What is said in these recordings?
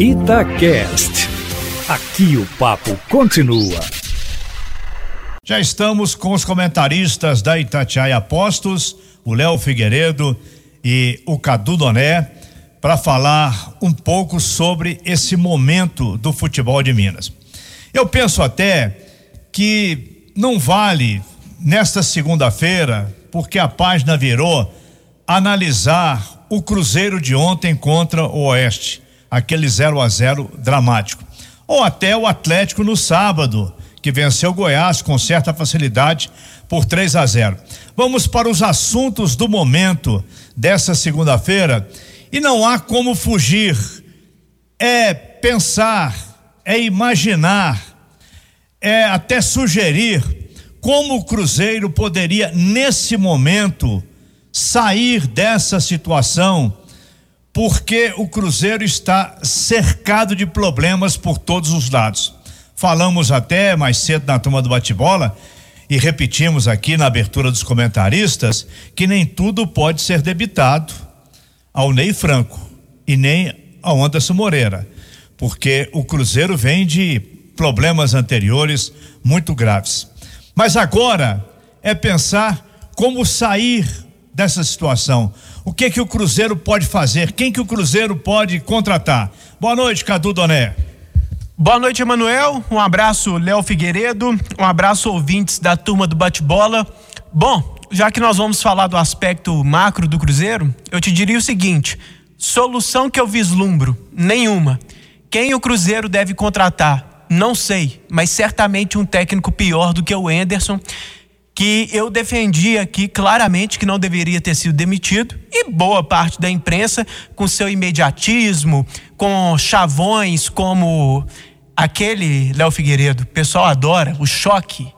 Itacast. Aqui o papo continua. Já estamos com os comentaristas da Itatiaia Apostos, o Léo Figueiredo e o Cadu Doné, para falar um pouco sobre esse momento do futebol de Minas. Eu penso até que não vale nesta segunda-feira, porque a página virou, analisar o Cruzeiro de ontem contra o Oeste, aquele 0 a 0 dramático. Ou até o Atlético no sábado, que venceu Goiás com certa facilidade por 3 a 0. Vamos para os assuntos do momento dessa segunda-feira e não há como fugir. É pensar, é imaginar, é até sugerir como o Cruzeiro poderia, nesse momento, sair dessa situação, porque o Cruzeiro está cercado de problemas por todos os lados. Falamos até mais cedo na turma do bate-bola e repetimos aqui na abertura dos comentaristas que nem tudo pode ser debitado ao Ney Franco e nem ao Anderson Moreira, porque o Cruzeiro vem de problemas anteriores muito graves. Mas agora é pensar como sair dessa situação. O que que o Cruzeiro pode fazer? Quem que o Cruzeiro pode contratar? Boa noite, Cadu Doné. Boa noite, Emanuel. Um abraço, Léo Figueiredo. Um abraço, ouvintes da turma do bate-bola. Bom, já que nós vamos falar do aspecto macro do Cruzeiro, eu te diria o seguinte: solução que eu vislumbro, nenhuma. Quem o Cruzeiro deve contratar? Não sei, mas certamente um técnico pior do que o Enderson, que eu defendi aqui claramente que não deveria ter sido demitido, e boa parte da imprensa, com seu imediatismo, com chavões como aquele Léo Figueiredo, o pessoal adora, o choque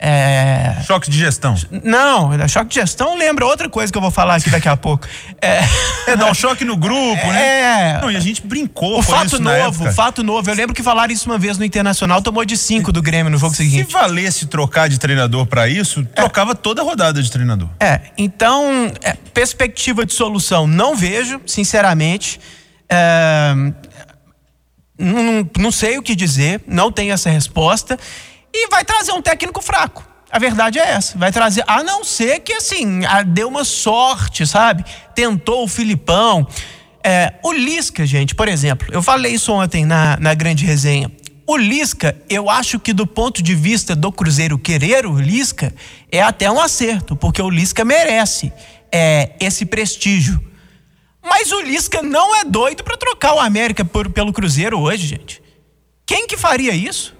é... Choque de gestão. Não, choque de gestão lembra outra coisa que eu vou falar aqui daqui a pouco. É, é dar um choque no grupo, né? É. Não, e a gente brincou o fato novo, o fato novo. Eu lembro que falaram isso uma vez no Internacional, tomou de cinco do Grêmio no jogo Se seguinte. Se valesse trocar de treinador para isso, é. trocava toda a rodada de treinador. É, então, é, perspectiva de solução não vejo, sinceramente. É, não, não sei o que dizer, não tenho essa resposta e vai trazer um técnico fraco. A verdade é essa. Vai trazer, a não ser que assim, deu uma sorte, sabe? Tentou o Filipão. É, o Lisca, gente, por exemplo, eu falei isso ontem na, na grande resenha. O Lisca, eu acho que do ponto de vista do Cruzeiro querer o Lisca, é até um acerto, porque o Lisca merece é, esse prestígio. Mas o Lisca não é doido para trocar o América por, pelo Cruzeiro hoje, gente. Quem que faria isso?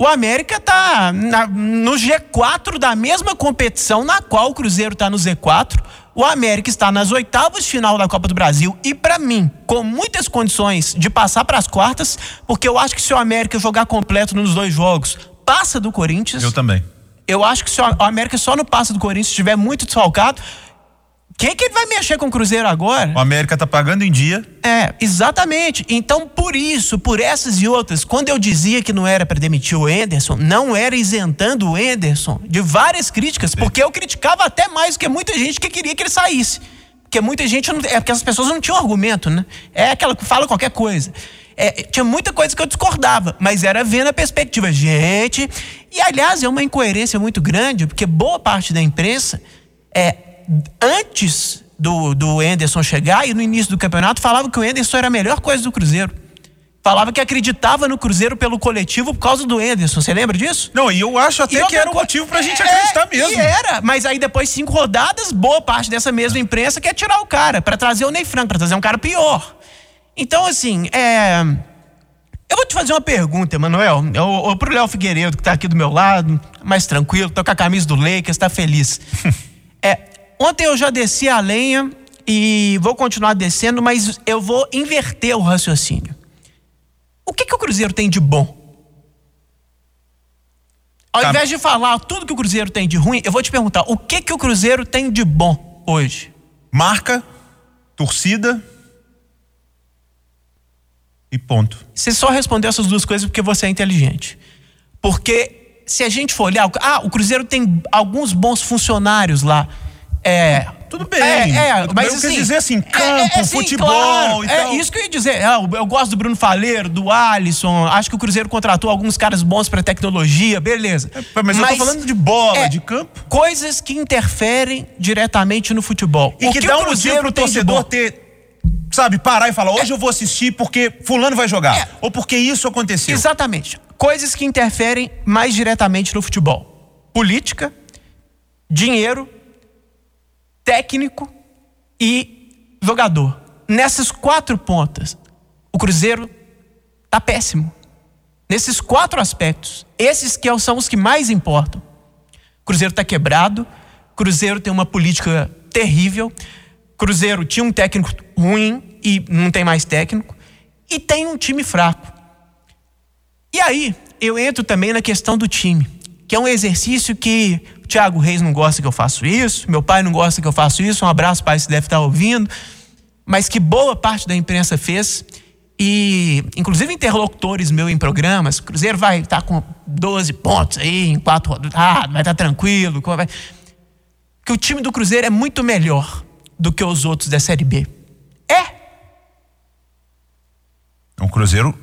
O América está no G4 da mesma competição na qual o Cruzeiro está no Z4. O América está nas oitavas de final da Copa do Brasil e, para mim, com muitas condições de passar para as quartas, porque eu acho que se o América jogar completo nos dois jogos, passa do Corinthians. Eu também. Eu acho que se o América só não passa do Corinthians estiver muito desfalcado. Quem que vai mexer com o Cruzeiro agora? O América tá pagando em dia. É, exatamente. Então, por isso, por essas e outras, quando eu dizia que não era para demitir o Enderson, não era isentando o Enderson de várias críticas, porque eu criticava até mais do que muita gente que queria que ele saísse. Porque muita gente não. É porque as pessoas não tinham argumento, né? É aquela que fala qualquer coisa. É, tinha muita coisa que eu discordava, mas era vendo a perspectiva. Gente. E, aliás, é uma incoerência muito grande, porque boa parte da imprensa é antes do, do Enderson chegar e no início do campeonato falava que o Enderson era a melhor coisa do Cruzeiro. Falava que acreditava no Cruzeiro pelo coletivo por causa do Enderson. Você lembra disso? Não, e eu acho até que era o motivo pra gente é, acreditar mesmo. E era, mas aí depois de cinco rodadas, boa parte dessa mesma imprensa quer tirar o cara, para trazer o Ney Franco, pra trazer um cara pior. Então, assim, é. Eu vou te fazer uma pergunta, Emanuel. Ou, pro Léo Figueiredo, que tá aqui do meu lado, mais tranquilo, tô com a camisa do Lakers, tá feliz. é, Ontem eu já desci a lenha e vou continuar descendo, mas eu vou inverter o raciocínio. O que, que o Cruzeiro tem de bom? Ao invés de falar tudo que o Cruzeiro tem de ruim, eu vou te perguntar: o que, que o Cruzeiro tem de bom hoje? Marca, torcida e ponto. Você só respondeu essas duas coisas porque você é inteligente. Porque se a gente for olhar, ah, o Cruzeiro tem alguns bons funcionários lá é, Tudo bem. É, é, Tudo mas bem, eu assim, quis dizer assim, é- campo, é, sim, futebol claro, e é tal. isso que eu ia dizer. É, eu, eu gosto do Bruno Faleiro, do Alisson. Acho que o Cruzeiro contratou alguns caras bons pra tecnologia, beleza. Mas, eu tô falando de bola, é, de campo. Coisas que interferem diretamente no futebol. E O que que dá um motivo Cruzeiro pro torcedor ter, sabe, parar e falar, hoje eu vou assistir porque fulano vai jogar. É. Ou porque isso aconteceu. Exatamente. Coisas que interferem mais diretamente no futebol: política, dinheiro, técnico e jogador. Nessas quatro pontas, o Cruzeiro tá péssimo. Nesses quatro aspectos, esses que são os que mais importam. O Cruzeiro tá quebrado, Cruzeiro tem uma política terrível, Cruzeiro tinha um técnico ruim e não tem mais técnico, e tem um time fraco. E aí, eu entro também na questão do time, que é um exercício que o Thiago Reis não gosta que eu faço isso, meu pai não gosta que eu faço isso, um abraço, pai, se deve estar ouvindo, mas que boa parte da imprensa fez, e inclusive interlocutores meu em programas, Cruzeiro vai estar com 12 pontos aí, em quatro rodadas, ah, vai estar tranquilo, vai... que o time do Cruzeiro é muito melhor do que os outros da Série B. É, O Cruzeiro.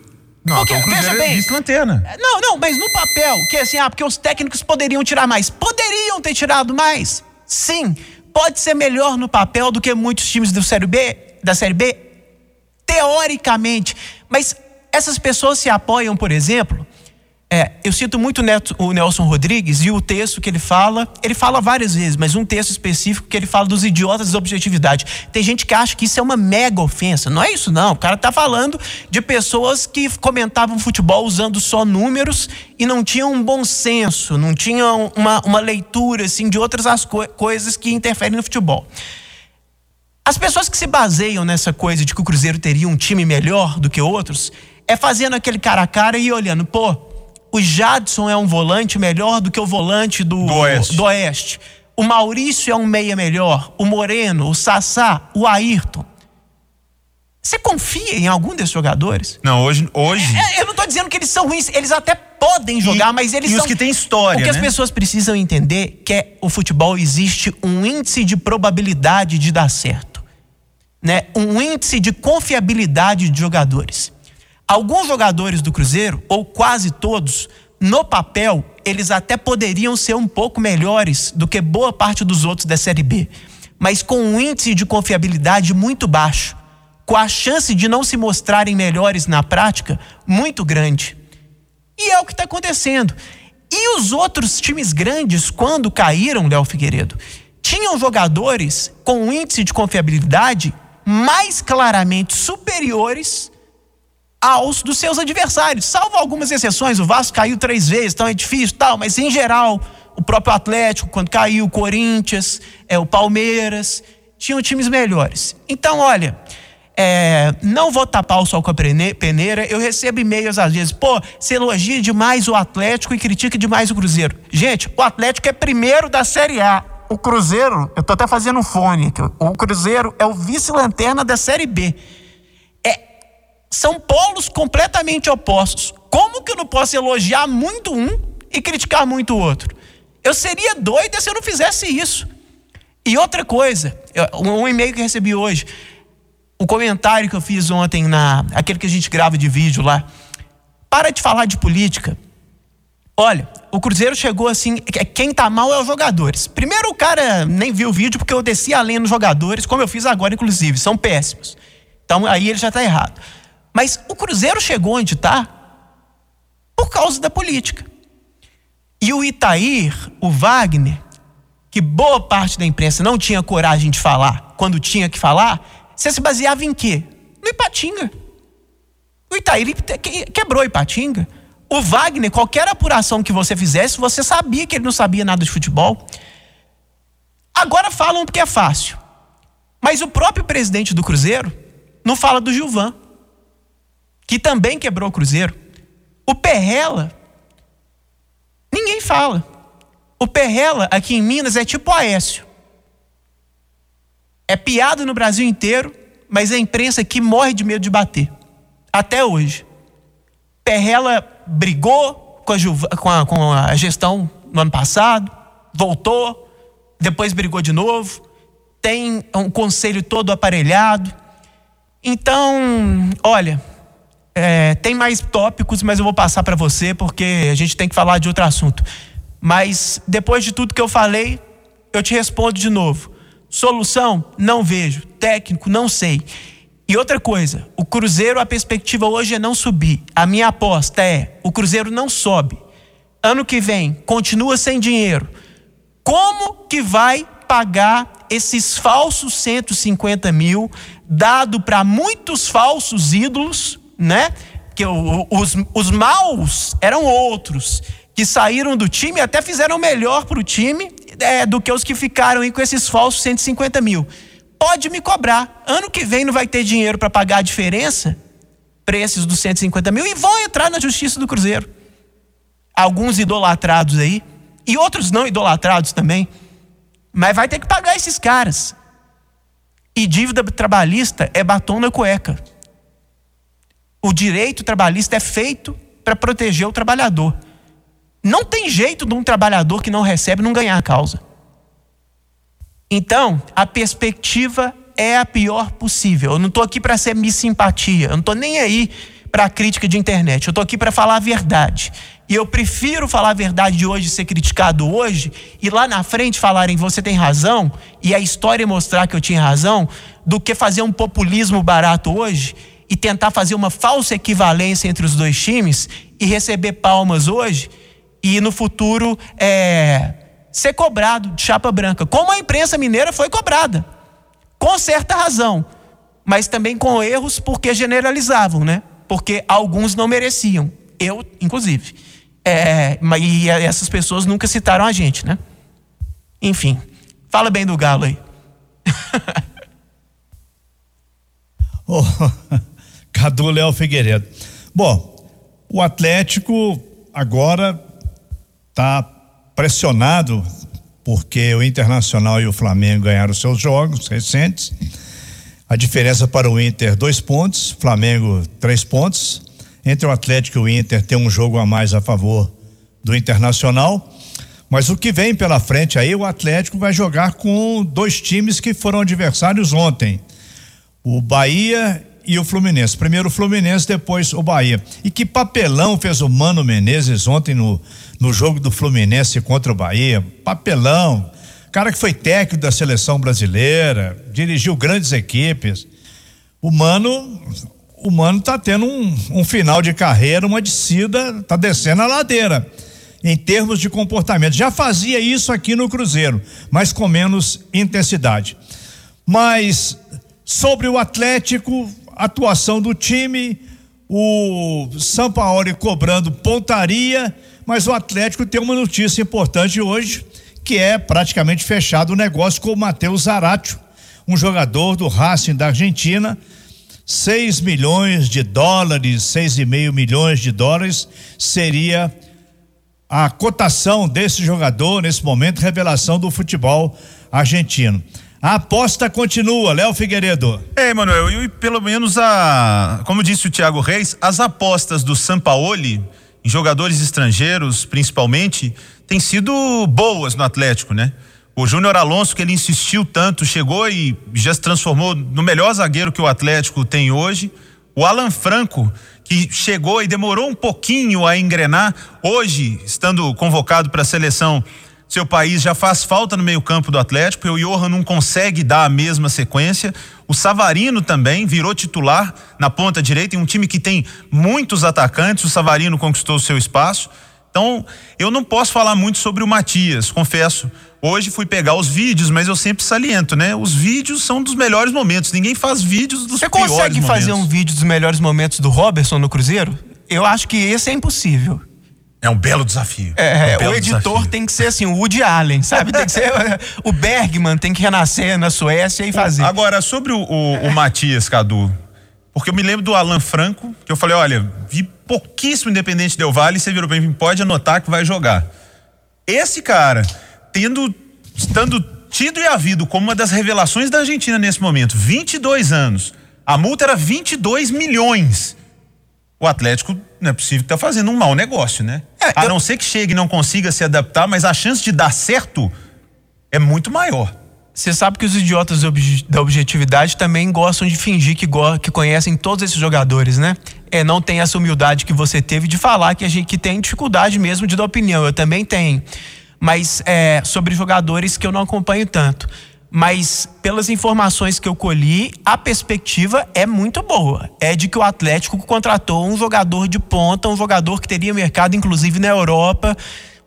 Não, Porque, então o veja é bem, vice-lanterna. Não, não, mas no papel, que é assim, ah, porque os técnicos poderiam tirar mais. Poderiam ter tirado mais. Sim, pode ser melhor no papel do que muitos times do Série B, da Série B, teoricamente. Mas essas pessoas se apoiam, por exemplo. É, eu cito muito Neto- o Nelson Rodrigues e o texto que ele fala, ele fala várias vezes, mas um texto específico que ele fala dos idiotas da objetividade. Tem gente que acha que isso é uma mega ofensa. Não é isso, não. O cara tá falando de pessoas que comentavam futebol usando só números e não tinham um bom senso, não tinham uma, uma leitura assim, de outras as co- coisas que interferem no futebol. As pessoas que se baseiam nessa coisa de que o Cruzeiro teria um time melhor do que outros, é fazendo aquele cara a cara e olhando, pô, o Jadson é um volante melhor do que o volante do, Do Oeste. do Oeste. O Maurício é um meia melhor. O Moreno, o Sassá, o Ayrton. Você confia em algum desses jogadores? Não, hoje. hoje É, eu não tô dizendo que eles são ruins, eles até podem jogar, mas eles e os são... que têm história, O que as né? pessoas precisam entender que é o futebol existe um índice de probabilidade de dar certo, né? Um índice de confiabilidade de jogadores. Alguns jogadores do Cruzeiro, ou quase todos, no papel, eles até poderiam ser um pouco melhores do que boa parte dos outros da Série B, mas com um índice de confiabilidade muito baixo, com a chance de não se mostrarem melhores na prática muito grande. E é o que está acontecendo. E os outros times grandes, quando caíram, Léo Figueiredo, tinham jogadores com um índice de confiabilidade mais claramente superiores aos dos seus adversários. Salvo algumas exceções, o Vasco caiu três vezes, então é difícil tal, mas em geral, o próprio Atlético, quando caiu, o Corinthians, é, o Palmeiras, tinham times melhores. Então, olha, é, não vou tapar o sol com a peneira. Eu recebo e-mails às vezes, pô, você elogia demais o Atlético e critica demais o Cruzeiro. Gente, o Atlético é primeiro da Série A. O Cruzeiro, eu tô até fazendo um fone. O Cruzeiro é o vice-lanterna da Série B. São polos completamente opostos. Como que eu não posso elogiar muito um e criticar muito o outro? Eu seria doida se eu não fizesse isso. E outra coisa, um um e-mail que recebi hoje, o comentário que eu fiz ontem na aquele que a gente grava de vídeo lá. Para de falar de política. Olha, o Cruzeiro chegou assim, que- quem tá mal é os jogadores. Primeiro o cara nem viu o vídeo porque eu desci além nos jogadores, como eu fiz agora inclusive, são péssimos. Então aí ele já tá errado. Mas o Cruzeiro chegou onde tá por causa da política. E o Itair, o Wagner, que boa parte da imprensa não tinha coragem de falar quando tinha que falar, você se baseava em quê? No Ipatinga. O Itair que- quebrou Ipatinga. O Wagner, qualquer apuração que você fizesse, você sabia que ele não sabia nada de futebol. Agora falam porque é fácil. Mas o próprio presidente do Cruzeiro não fala do Gilvan, que também quebrou o Cruzeiro. O Perrela, ninguém fala. O Perrela, aqui em Minas, é tipo Aécio. É piada no Brasil inteiro, mas a imprensa aqui morre de medo de bater. Até hoje. Perrela brigou com a, com a- com a gestão no ano passado, voltou, depois brigou de novo. tem um conselho todo aparelhado. Então, olha, é, tem mais tópicos, mas eu vou passar para você porque a gente tem que falar de outro assunto. Mas depois de tudo que eu falei, eu te respondo de novo. Solução? Não vejo. Técnico? Não sei. E outra coisa, o Cruzeiro, a perspectiva hoje é não subir. A minha aposta é: o Cruzeiro não sobe. Ano que vem, continua sem dinheiro. Como que vai pagar esses falsos 150 mil, dado para muitos falsos ídolos, né? Que os, os maus eram outros, que saíram do time até fizeram melhor para o time é, do que os que ficaram aí com esses falsos 150 mil pode me cobrar. Ano que vem não vai ter dinheiro para pagar a diferença, preços dos 150 mil, e vão entrar na justiça do Cruzeiro. Alguns idolatrados aí, e outros não idolatrados também. Mas vai ter que pagar esses caras. E dívida trabalhista é batom na cueca. O direito trabalhista é feito para proteger o trabalhador. Não tem jeito de um trabalhador que não recebe não ganhar a causa. Então, a perspectiva é a pior possível. Eu não estou aqui para ser miss simpatia, eu não estou nem aí para crítica de internet, eu estou aqui para falar a verdade. E eu prefiro falar a verdade de hoje, ser criticado hoje, e lá na frente falarem você tem razão, e a história mostrar que eu tinha razão, do que fazer um populismo barato hoje e tentar fazer uma falsa equivalência entre os dois times e receber palmas hoje e no futuro é, ser cobrado de chapa branca, como a imprensa mineira foi cobrada, com certa razão, mas também com erros porque generalizavam, né? Porque alguns não mereciam, eu inclusive. É, e essas pessoas nunca citaram a gente, né? Enfim, fala bem do Galo aí. oh, Cadu Léo Figueiredo. Bom, o Atlético agora está pressionado porque o Internacional e o Flamengo ganharam seus jogos recentes. A diferença para o Inter, dois pontos, Flamengo, três pontos. Entre o Atlético e o Inter tem um jogo a mais a favor do Internacional. Mas o que vem pela frente aí, o Atlético vai jogar com dois times que foram adversários ontem: o Bahia e o Fluminense. Primeiro o Fluminense, depois o Bahia. E que papelão fez o Mano Menezes ontem no, no jogo do Fluminense contra o Bahia. Papelão. Cara que foi técnico da seleção brasileira, dirigiu grandes equipes. O Mano, o Mano tá tendo um, um final de carreira, uma descida, tá descendo a ladeira em termos de comportamento. Já fazia isso aqui no Cruzeiro, mas com menos intensidade. Mas sobre o Atlético, atuação do time, o Sampaoli cobrando pontaria, mas o Atlético tem uma notícia importante hoje, que é praticamente fechado o negócio com o Matheus Zaratio, um jogador do Racing da Argentina, 6 milhões de dólares, seis e meio milhões de dólares seria a cotação desse jogador nesse momento, revelação do futebol argentino. A aposta continua, Léo Figueiredo. É, Emanuel, e pelo menos a, como disse o Thiago Reis, as apostas do Sampaoli em jogadores estrangeiros, principalmente, têm sido boas no Atlético, né? O Júnior Alonso, que ele insistiu tanto, chegou e já se transformou no melhor zagueiro que o Atlético tem hoje. O Alan Franco, que chegou e demorou um pouquinho a engrenar, hoje, estando convocado para a seleção seu país já faz falta no meio-campo do Atlético, e o Johan não consegue dar a mesma sequência. O Savarino também virou titular na ponta direita em um time que tem muitos atacantes. O Savarino conquistou o seu espaço. Então, eu não posso falar muito sobre o Matias, confesso. Hoje fui pegar os vídeos, mas eu sempre saliento, né? Os vídeos são dos melhores momentos. Ninguém faz vídeos dos Você piores momentos. Você consegue fazer um vídeo dos melhores momentos do Robertson no Cruzeiro? Eu acho que esse é impossível. É um belo desafio. É, é um o editor desafio. tem que ser assim, o Woody Allen, sabe? Tem que ser o Bergman, tem que renascer na Suécia e fazer. Agora, sobre o, o, o Matias, Cadu, porque eu me lembro do Alan Franco, que eu falei, olha, vi pouquíssimo Independente Del Vale, você virou bem, pode anotar que vai jogar. Esse cara, tendo, estando tido e havido como uma das revelações da Argentina nesse momento, 22 anos, a multa era 22 milhões o Atlético não é possível que tá fazendo um mau negócio, né? É, a eu... não ser que chegue e não consiga se adaptar, mas a chance de dar certo é muito maior. Você sabe que os idiotas da objetividade também gostam de fingir que, que conhecem todos esses jogadores, né? É, não tem essa humildade que você teve de falar que a gente que tem dificuldade mesmo de dar opinião. Eu também tenho. Mas é, sobre jogadores que eu não acompanho tanto. Mas pelas informações que eu colhi, a perspectiva é muito boa. É de que o Atlético contratou um jogador de ponta, um jogador que teria mercado, inclusive na Europa,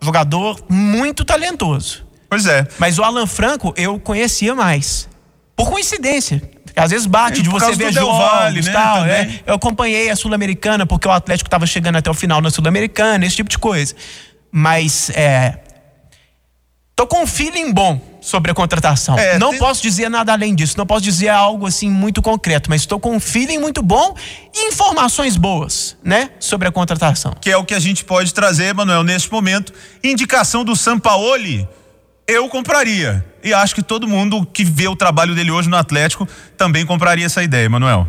um jogador muito talentoso. Pois é. Mas o Alan Franco eu conhecia mais. Por coincidência. Às vezes bate é, de você ver jogos vale, né, tal. É. Eu acompanhei a Sul-Americana porque o Atlético estava chegando até o final na Sul-Americana, esse tipo de coisa. Mas é, tô com um feeling bom sobre a contratação. É, não tem... posso dizer nada além disso, não posso dizer algo assim muito concreto, mas estou com um feeling muito bom e informações boas, né, sobre a contratação. Que é o que a gente pode trazer, Manuel, neste momento. Indicação do Sampaoli eu compraria. E acho que todo mundo que vê o trabalho dele hoje no Atlético também compraria essa ideia, Manuel.